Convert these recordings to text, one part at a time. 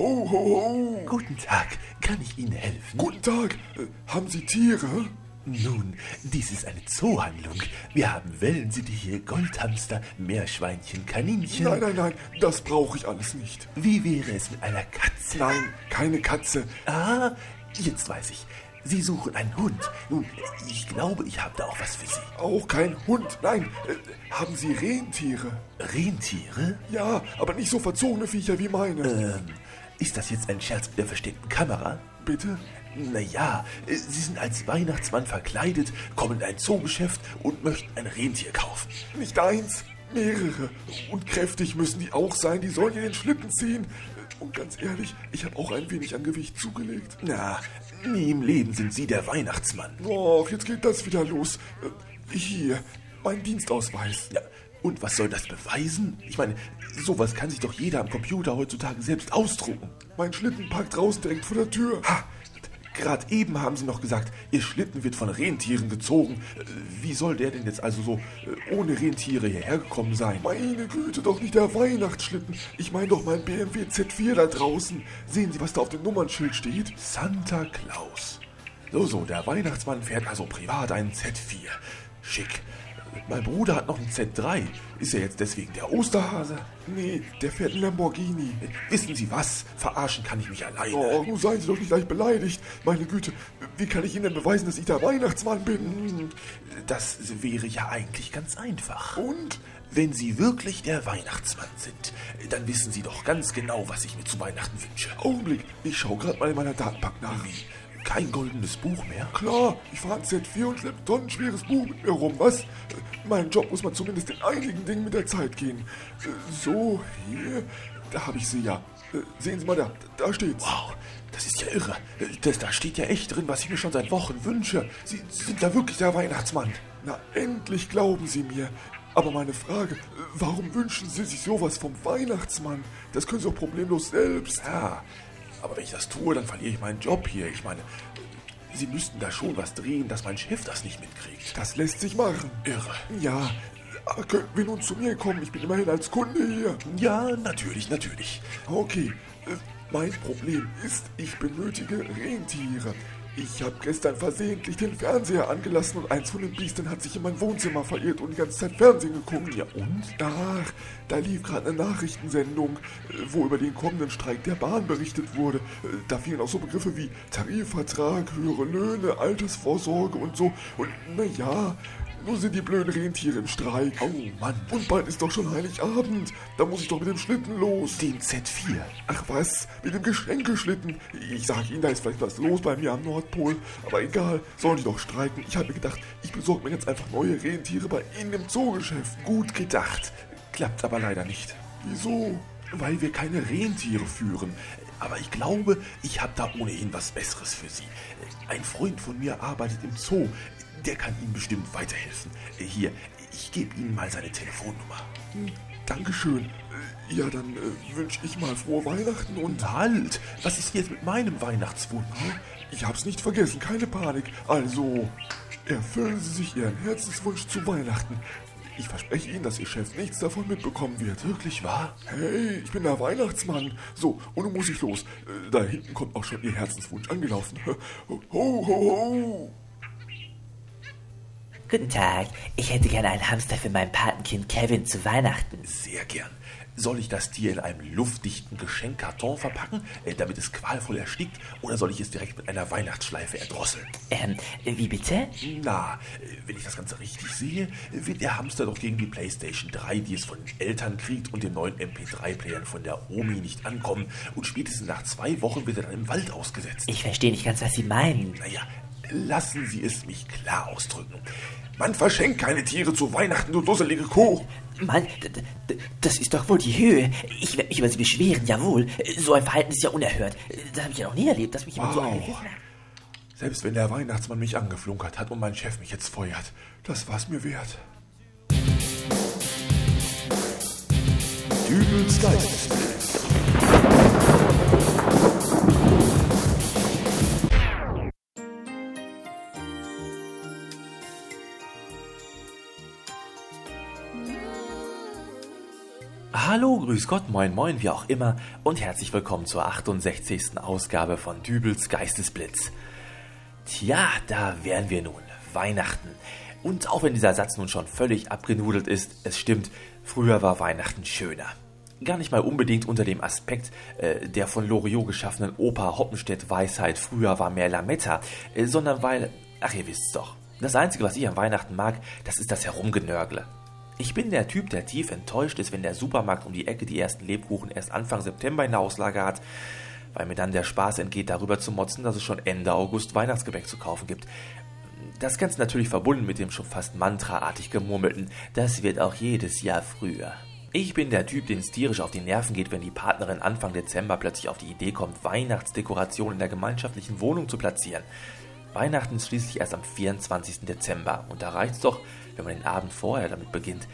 Ho, ho, ho. Guten Tag, kann ich Ihnen helfen? Guten Tag. Äh, haben Sie Tiere? Nun, dies ist eine Zoohandlung. Wir haben Wellensittiche, Goldhamster, Meerschweinchen, Kaninchen. Nein, nein, nein, das brauche ich alles nicht. Wie wäre es mit einer Katze? Nein, keine Katze. Ah, jetzt weiß ich. Sie suchen einen Hund. Nun, ich glaube, ich habe da auch was für Sie. Auch kein Hund. Nein, äh, haben Sie Rentiere? Rentiere? Ja, aber nicht so verzogene Viecher wie meine. Ähm, ist das jetzt ein Scherz mit der versteckten Kamera? Bitte? Naja, Sie sind als Weihnachtsmann verkleidet, kommen in ein Zoogeschäft und möchten ein Rentier kaufen. Nicht eins, mehrere. Und kräftig müssen die auch sein, die sollen ja den Schlitten ziehen. Und ganz ehrlich, ich habe auch ein wenig an Gewicht zugelegt. Na, nie im Leben sind Sie der Weihnachtsmann. Och, jetzt geht das wieder los. Äh, Hier, mein Dienstausweis. Ja, und was soll das beweisen? Ich meine, sowas kann sich doch jeder am Computer heutzutage selbst ausdrucken. Mein Schlitten parkt draußen direkt vor der Tür. Ha! Gerade eben haben Sie noch gesagt, Ihr Schlitten wird von Rentieren gezogen. Äh, Wie soll der denn jetzt also so äh, ohne Rentiere hierher gekommen sein? Meine Güte, doch nicht der Weihnachtsschlitten. Ich meine doch mein BMW Z4 da draußen. Sehen Sie, was da auf dem Nummernschild steht? Santa Claus. So, so, der Weihnachtsmann fährt also privat einen Z4. Schick. Mein Bruder hat noch einen Z3. Ist er jetzt deswegen der Osterhase? Nee, der fährt einen Lamborghini. Wissen Sie was? Verarschen kann ich mich alleine. Oh, nun seien Sie doch nicht gleich beleidigt. Meine Güte, wie kann ich Ihnen denn beweisen, dass ich der Weihnachtsmann bin? Das wäre ja eigentlich ganz einfach. Und? Wenn Sie wirklich der Weihnachtsmann sind, dann wissen Sie doch ganz genau, was ich mir zu Weihnachten wünsche. Augenblick, ich schaue gerade mal in meiner Datenbank nach. Wie? Kein goldenes Buch mehr? Klar, ich fahre ein Z4 und schleppe ein tonnenschweres Buch mit mir rum, was? Mein Job muss man zumindest in einigen Dingen mit der Zeit gehen. So, hier, da habe ich sie ja. Sehen Sie mal da, da steht's. Wow, das ist ja irre. Das, da steht ja echt drin, was ich mir schon seit Wochen wünsche. Sie sind ja wirklich der Weihnachtsmann. Na, endlich glauben Sie mir. Aber meine Frage, warum wünschen Sie sich sowas vom Weihnachtsmann? Das können Sie doch problemlos selbst. Ja, aber wenn ich das tue, dann verliere ich meinen Job hier. Ich meine, Sie müssten da schon was drehen, dass mein Chef das nicht mitkriegt. Das lässt sich machen. Irre. Ja, aber könnten wir nun zu mir kommen? Ich bin immerhin als Kunde hier. Ja, natürlich, natürlich. Okay, äh, mein Problem ist, ich benötige Rentiere. Ich habe gestern versehentlich den Fernseher angelassen und eins von den Biestern hat sich in mein Wohnzimmer verirrt und die ganze Zeit Fernsehen geguckt. Ja, und? Ach, da lief gerade eine Nachrichtensendung, äh, wo über den kommenden Streik der Bahn berichtet wurde. Äh, Da fielen auch so Begriffe wie Tarifvertrag, höhere Löhne, Altersvorsorge und so. Und naja, nur sind die blöden Rentiere im Streik. Oh Mann. Und bald ist doch schon Heiligabend. Da muss ich doch mit dem Schlitten los. Den Z4. Ach was, mit dem Geschenkeschlitten. Ich sag Ihnen, da ist vielleicht was los bei mir am Nordpol. Aber egal, sollen die doch streiken. Ich habe mir gedacht, ich besorge mir jetzt einfach neue Rentiere bei Ihnen im Zoogeschäft. Gut gedacht. Klappt aber leider nicht. Wieso? Weil wir keine Rentiere führen. Aber ich glaube, ich habe da ohnehin was Besseres für Sie. Ein Freund von mir arbeitet im Zoo. Der kann Ihnen bestimmt weiterhelfen. Hier, ich gebe Ihnen mal seine Telefonnummer. Hm, Dankeschön. Ja, dann äh, wünsche ich mal frohe Weihnachten und... Halt! Was ist jetzt mit meinem Weihnachtswunsch? Ich hab's nicht vergessen, keine Panik. Also, erfüllen Sie sich Ihren Herzenswunsch zu Weihnachten. Ich verspreche Ihnen, dass Ihr Chef nichts davon mitbekommen wird. Wirklich wahr? Hey, ich bin der Weihnachtsmann. So, und nun muss ich los. Äh, Da hinten kommt auch schon Ihr Herzenswunsch angelaufen. Ho, ho, ho. Guten Tag, ich hätte gerne einen Hamster für mein Patenkind Kevin zu Weihnachten. Sehr gern. Soll ich das Tier in einem luftdichten Geschenkkarton verpacken, äh, damit es qualvoll erstickt, oder soll ich es direkt mit einer Weihnachtsschleife erdrosseln? Ähm, wie bitte? Na, äh, wenn ich das Ganze richtig sehe, wird der Hamster doch gegen die PlayStation 3, die es von den Eltern kriegt, und den neuen MP3-Playern von der Omi nicht ankommen. Und spätestens nach zwei Wochen wird er dann im Wald ausgesetzt. Ich verstehe nicht ganz, was Sie meinen. Naja, lassen Sie es mich klar ausdrücken. Man verschenkt keine Tiere zu Weihnachten, du dusselige Kuh. Mann, das ist doch wohl die Höhe. Ich werde mich über Sie beschweren, jawohl. So ein Verhalten ist ja unerhört. Das habe ich ja noch nie erlebt, dass mich jemand so Wow. angegriffen hat. Selbst wenn der Weihnachtsmann mich angeflunkert hat und mein Chef mich jetzt feuert, das war's mir wert. Dübels Geist. Hallo, grüß Gott, moin moin, wie auch immer und herzlich willkommen zur 68. Ausgabe von Dübels Geistesblitz. Tja, da wären wir nun, Weihnachten. Und auch wenn dieser Satz nun schon völlig abgenudelt ist, es stimmt, früher war Weihnachten schöner. Gar nicht mal unbedingt unter dem Aspekt äh, der von Loriot geschaffenen Oper Hoppenstedt Weisheit früher war mehr Lametta, äh, sondern weil, ach ihr wisst's doch, das Einzige, was ich an Weihnachten mag, das ist das Herumgenörgle. Ich bin der Typ, der tief enttäuscht ist, wenn der Supermarkt um die Ecke die ersten Lebkuchen erst Anfang September in der Auslage hat, weil mir dann der Spaß entgeht, darüber zu motzen, dass es schon Ende August Weihnachtsgebäck zu kaufen gibt. Das Ganze natürlich verbunden mit dem schon fast mantraartig gemurmelten, das wird auch jedes Jahr früher. Ich bin der Typ, den es tierisch auf die Nerven geht, wenn die Partnerin Anfang Dezember plötzlich auf die Idee kommt, Weihnachtsdekoration in der gemeinschaftlichen Wohnung zu platzieren. Weihnachten ist schließlich erst am 24. Dezember und da reicht's doch, wenn man den Abend vorher damit beginnt,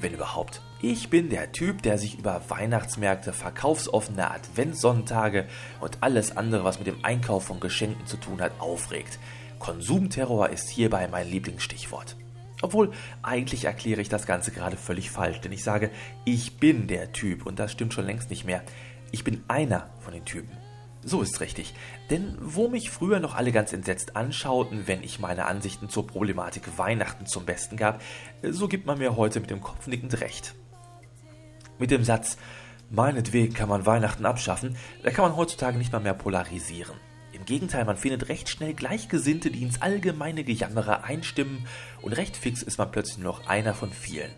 wenn überhaupt. Ich bin der Typ, der sich über Weihnachtsmärkte, verkaufsoffene Adventssonntage und alles andere, was mit dem Einkauf von Geschenken zu tun hat, aufregt. Konsumterror ist hierbei mein Lieblingsstichwort. Obwohl, eigentlich erkläre ich das Ganze gerade völlig falsch, denn ich sage, ich bin der Typ und das stimmt schon längst nicht mehr. Ich bin einer von den Typen. So ist's richtig. Denn wo mich früher noch alle ganz entsetzt anschauten, wenn ich meine Ansichten zur Problematik Weihnachten zum Besten gab, so gibt man mir heute mit dem Kopf nickend recht. Mit dem Satz, meinetwegen kann man Weihnachten abschaffen, da kann man heutzutage nicht mal mehr polarisieren. Im Gegenteil, man findet recht schnell Gleichgesinnte, die ins allgemeine Gejammere einstimmen und recht fix ist man plötzlich nur noch einer von vielen.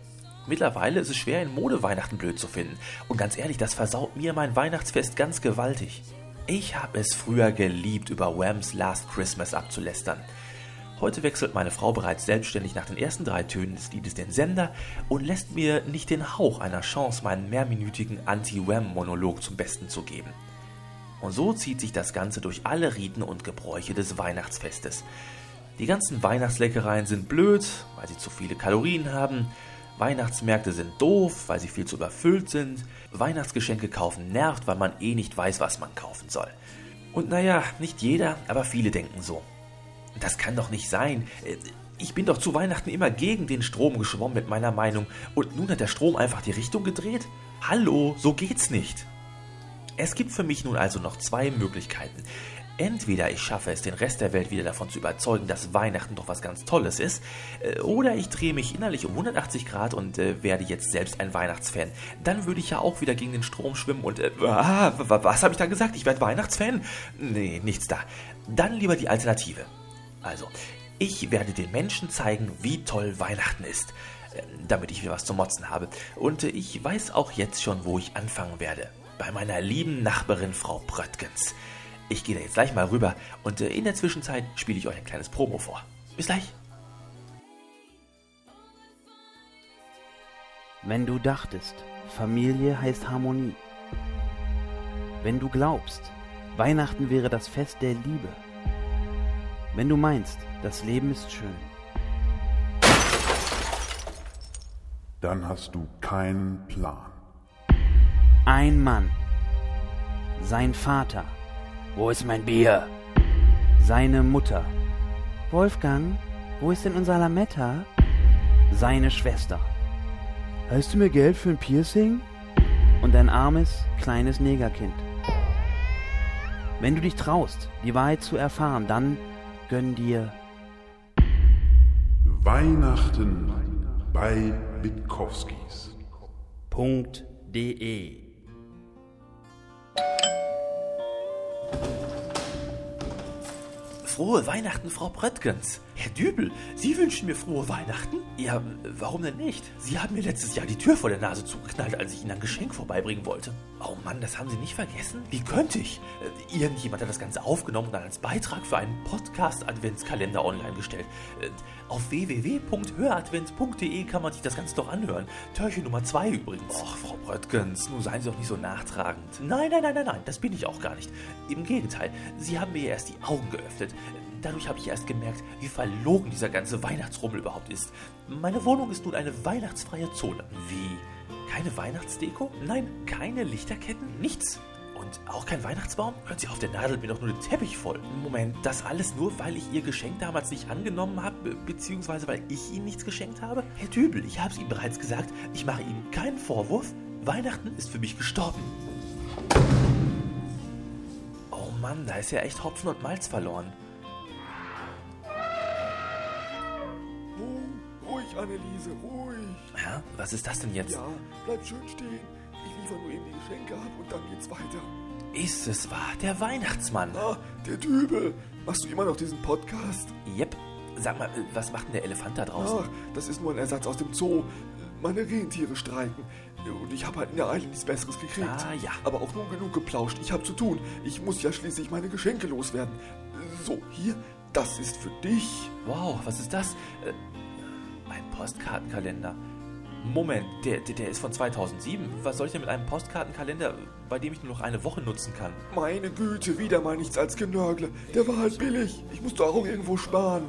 Mittlerweile ist es schwer, in Mode Weihnachten blöd zu finden. Und ganz ehrlich, das versaut mir mein Weihnachtsfest ganz gewaltig. Ich habe es früher geliebt, über Whams Last Christmas abzulästern. Heute wechselt meine Frau bereits selbstständig nach den ersten drei Tönen des Liedes den Sender und lässt mir nicht den Hauch einer Chance, meinen mehrminütigen Anti-Wham-Monolog zum Besten zu geben. Und so zieht sich das Ganze durch alle Riten und Gebräuche des Weihnachtsfestes. Die ganzen Weihnachtsleckereien sind blöd, weil sie zu viele Kalorien haben. Weihnachtsmärkte sind doof, weil sie viel zu überfüllt sind. Weihnachtsgeschenke kaufen nervt, weil man eh nicht weiß, was man kaufen soll. Und naja, nicht jeder, aber viele denken so. Das kann doch nicht sein. Ich bin doch zu Weihnachten immer gegen den Strom geschwommen mit meiner Meinung und nun hat der Strom einfach die Richtung gedreht? Hallo, so geht's nicht. Es gibt für mich nun also noch zwei Möglichkeiten. Entweder ich schaffe es, den Rest der Welt wieder davon zu überzeugen, dass Weihnachten doch was ganz Tolles ist, äh, oder ich drehe mich innerlich um 180 Grad und äh, werde jetzt selbst ein Weihnachtsfan. Dann würde ich ja auch wieder gegen den Strom schwimmen und... Äh, ah, was habe ich da gesagt? Ich werde Weihnachtsfan? Nee, nichts da. Dann lieber die Alternative. Also, ich werde den Menschen zeigen, wie toll Weihnachten ist, äh, damit ich wieder was zu motzen habe. Und äh, ich weiß auch jetzt schon, wo ich anfangen werde bei meiner lieben Nachbarin Frau Pröttgens. Ich gehe da jetzt gleich mal rüber und äh, in der Zwischenzeit spiele ich euch ein kleines Promo vor. Bis gleich. Wenn du dachtest, Familie heißt Harmonie. Wenn du glaubst, Weihnachten wäre das Fest der Liebe. Wenn du meinst, das Leben ist schön. Dann hast du keinen Plan. Ein Mann. Sein Vater. Wo ist mein Bier? Seine Mutter. Wolfgang, wo ist denn unser Lametta? Seine Schwester. Hast du mir Geld für ein Piercing? Und ein armes, kleines Negerkind. Wenn du dich traust, die Wahrheit zu erfahren, dann gönn dir Weihnachten bei Witkowskis. Frohe Weihnachten, Frau Bröttgens. Herr Dübel, Sie wünschen mir frohe Weihnachten? Ja, warum denn nicht? Sie haben mir letztes Jahr die Tür vor der Nase zugeknallt, als ich Ihnen ein Geschenk vorbeibringen wollte. Oh Mann, das haben Sie nicht vergessen? Wie könnte ich? Äh, irgendjemand hat das Ganze aufgenommen und dann als Beitrag für einen Podcast-Adventskalender online gestellt. Äh, auf www.höradvents.de kann man sich das Ganze doch anhören. Türchen Nummer 2 übrigens. Och, Frau Bröttgens, nun seien Sie doch nicht so nachtragend. Nein, nein, nein, nein, nein, das bin ich auch gar nicht. Im Gegenteil, Sie haben mir erst die Augen geöffnet. Dadurch habe ich erst gemerkt, wie verlogen dieser ganze Weihnachtsrummel überhaupt ist. Meine Wohnung ist nun eine weihnachtsfreie Zone. Wie? Keine Weihnachtsdeko? Nein, keine Lichterketten? Nichts? Und auch kein Weihnachtsbaum? Hören Sie auf, der Nadel mir doch nur den Teppich voll. Moment, das alles nur, weil ich Ihr Geschenk damals nicht angenommen habe, beziehungsweise weil ich Ihnen nichts geschenkt habe? Herr Dübel, ich habe es Ihnen bereits gesagt, ich mache Ihnen keinen Vorwurf. Weihnachten ist für mich gestorben. Oh Mann, da ist ja echt Hopfen und Malz verloren. Ruhig, Anneliese, ruhig. Ja, was ist das denn jetzt? Ja, bleib schön stehen. Ich liefere nur eben die Geschenke ab und dann geht's weiter. Ist es wahr? Der Weihnachtsmann. Ah, der Dübel. Machst du immer noch diesen Podcast? Yep. Sag mal, was macht denn der Elefant da draußen? Ach, das ist nur ein Ersatz aus dem Zoo. Meine Rentiere streiken. Und ich habe halt in der Eile nichts Besseres gekriegt. Ah, ja. Aber auch nur genug geplauscht. Ich habe zu tun. Ich muss ja schließlich meine Geschenke loswerden. So, hier, das ist für dich. Wow, was ist das? Äh, ein Postkartenkalender. Moment, der, der, der ist von 2007. Was soll ich denn mit einem Postkartenkalender, bei dem ich nur noch eine Woche nutzen kann? Meine Güte, wieder mal nichts als Genörgle. Der war halt billig. Ich musste auch irgendwo sparen.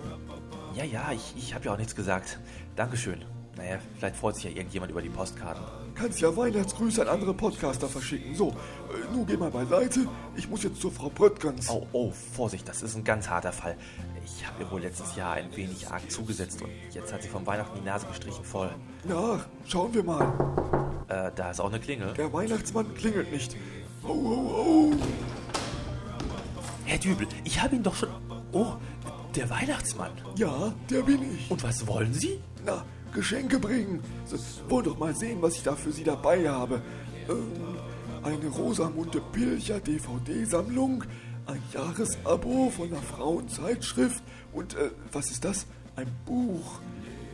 Ja, ja, ich, ich habe ja auch nichts gesagt. Dankeschön. Naja, vielleicht freut sich ja irgendjemand über die Postkarten. Kannst ja Weihnachtsgrüße an andere Podcaster verschicken. So, äh, nun geh mal beiseite. Ich muss jetzt zur Frau Bröttgens. Oh, oh, Vorsicht, das ist ein ganz harter Fall. Ich habe ihr wohl letztes Jahr ein wenig arg zugesetzt und jetzt hat sie vom Weihnachten die Nase gestrichen voll. Na, schauen wir mal. Äh, da ist auch eine Klingel. Der Weihnachtsmann klingelt nicht. Ho, ho, ho. Herr Dübel, ich habe ihn doch schon... Oh, der Weihnachtsmann. Ja, der bin ich. Und was wollen Sie? Na, Geschenke bringen. So, wollen doch mal sehen, was ich da für Sie dabei habe. Ähm, eine Rosamunde Pilcher DVD-Sammlung, ein Jahresabo von einer Frauenzeitschrift und, äh, was ist das? Ein Buch.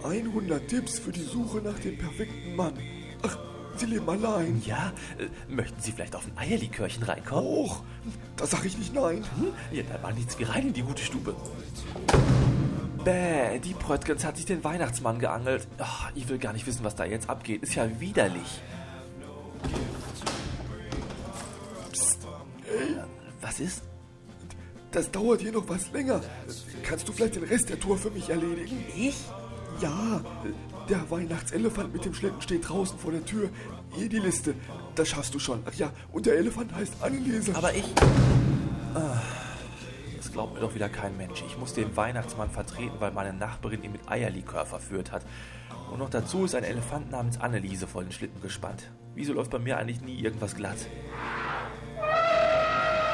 100 Tipps für die Suche nach dem perfekten Mann. Ach, Sie leben allein. Ja, äh, möchten Sie vielleicht auf ein Eierlikörchen reinkommen? Och, da sag ich nicht nein. Hm? Ja, da war nichts wie rein in die gute Stube. Bäh, die Pröttgens hat sich den Weihnachtsmann geangelt. Ach, ich will gar nicht wissen, was da jetzt abgeht. Ist ja widerlich. Psst. Was ist? Das dauert hier noch was länger. Kannst du vielleicht den Rest der Tour für mich erledigen? Ich? Ja, der Weihnachtselefant mit dem Schlitten steht draußen vor der Tür. Hier die Liste. Das schaffst du schon. Ach ja, und der Elefant heißt Anneliese. Aber ich... Ah, Das glaubt mir doch wieder kein Mensch. Ich muss den Weihnachtsmann vertreten, weil meine Nachbarin ihn mit Eierlikör verführt hat. Und noch dazu ist ein Elefant namens Anneliese vor den Schlitten gespannt. Wieso läuft bei mir eigentlich nie irgendwas glatt?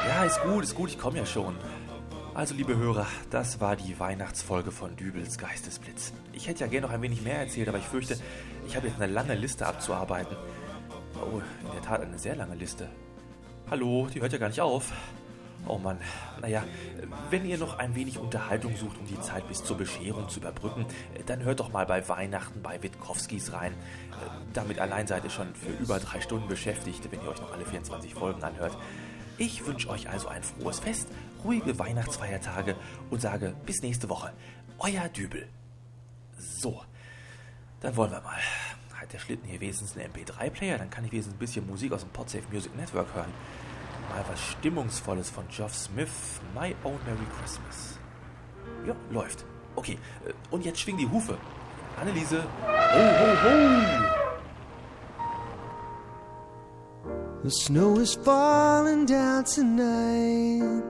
Ja, ist gut, ist gut, ich komme ja schon. Also, liebe Hörer, das war die Weihnachtsfolge von Dübels Geistesblitz. Ich hätte ja gerne noch ein wenig mehr erzählt, aber ich fürchte, ich habe jetzt eine lange Liste abzuarbeiten. Oh, in der Tat eine sehr lange Liste. Hallo, die hört ja gar nicht auf. Oh Mann, naja, wenn ihr noch ein wenig Unterhaltung sucht, um die Zeit bis zur Bescherung zu überbrücken, dann hört doch mal bei Weihnachten bei Witkowskis rein. Damit allein seid ihr schon für über drei Stunden beschäftigt, wenn ihr euch noch alle 24 Folgen anhört. Ich wünsche euch also ein frohes Fest, ruhige Weihnachtsfeiertage und sage bis nächste Woche. Euer Dübel. So, dann wollen wir mal. Hat der Schlitten hier wenigstens einen MP3-Player? Dann kann ich wenigstens ein bisschen Musik aus dem Podsafe Music Network hören. Mal was Stimmungsvolles von Geoff Smith. My Own Merry Christmas. Ja, läuft. Okay, äh, und jetzt schwing die Hufe. Anneliese. Ho, ho, ho! The snow is falling down tonight.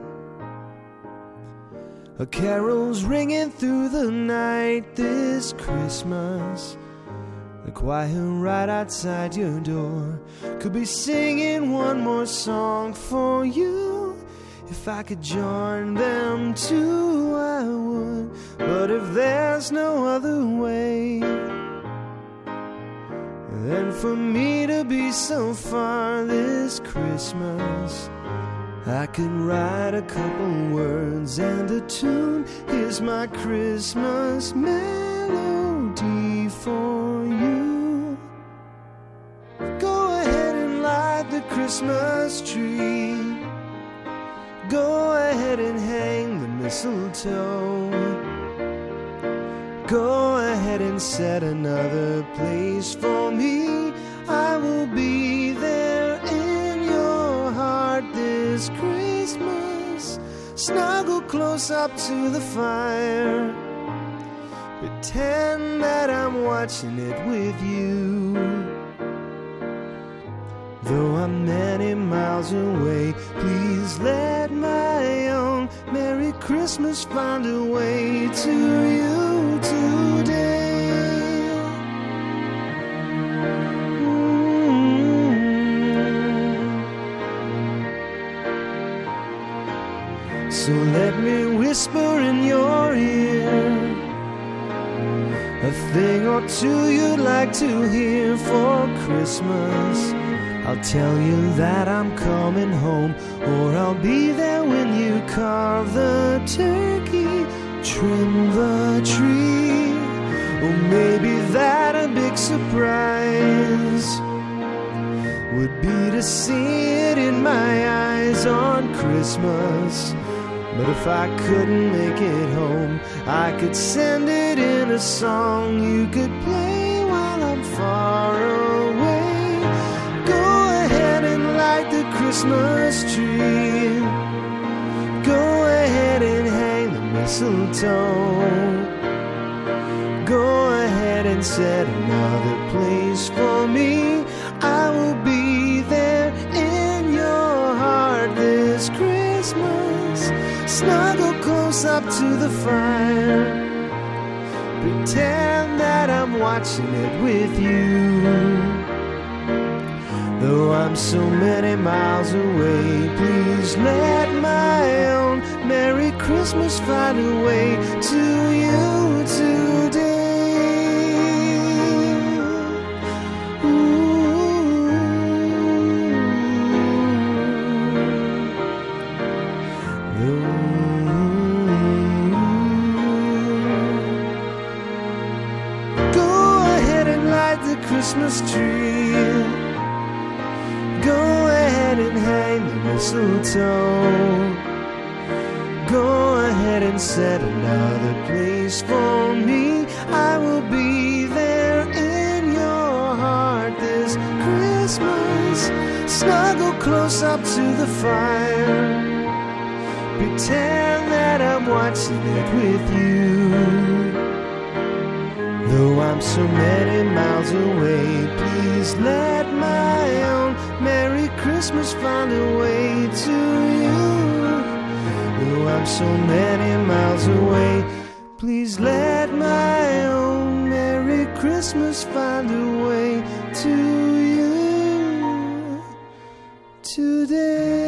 A carol's ringing through the night this Christmas. The choir right outside your door could be singing one more song for you. If I could join them too, I would. But if there's no other way, then for me to be so far this Christmas, I could write a couple words and a tune. Here's my Christmas melody for Christmas tree. Go ahead and hang the mistletoe. Go ahead and set another place for me. I will be there in your heart this Christmas. Snuggle close up to the fire. Pretend that I'm watching it with you. Though I'm many miles away, please let my own Merry Christmas find a way to you today. So let me whisper in your ear a thing or two you'd like to hear for Christmas. I'll tell you that I'm coming home, or I'll be there when you carve the turkey, trim the tree, or maybe that a big surprise would be to see it in my eyes on Christmas. But if I couldn't make it home, I could send it in a song you could play while I'm far away. Christmas tree. Go ahead and hang the mistletoe. Go ahead and set another place for me. I will be there in your heart this Christmas. Snuggle close up to the fire. Pretend that I'm watching it with you. Though I'm so many miles away, please let my own Merry Christmas find a way to you today. Ooh. Ooh. Go ahead and light the Christmas tree. Go ahead and hang the mistletoe. Go ahead and set another place for me. I will be there in your heart this Christmas. Snuggle close up to the fire. Pretend that I'm watching it with you. Though I'm so many miles away, please let Christmas find a way to you. Though I'm so many miles away, please let my own Merry Christmas find a way to you today.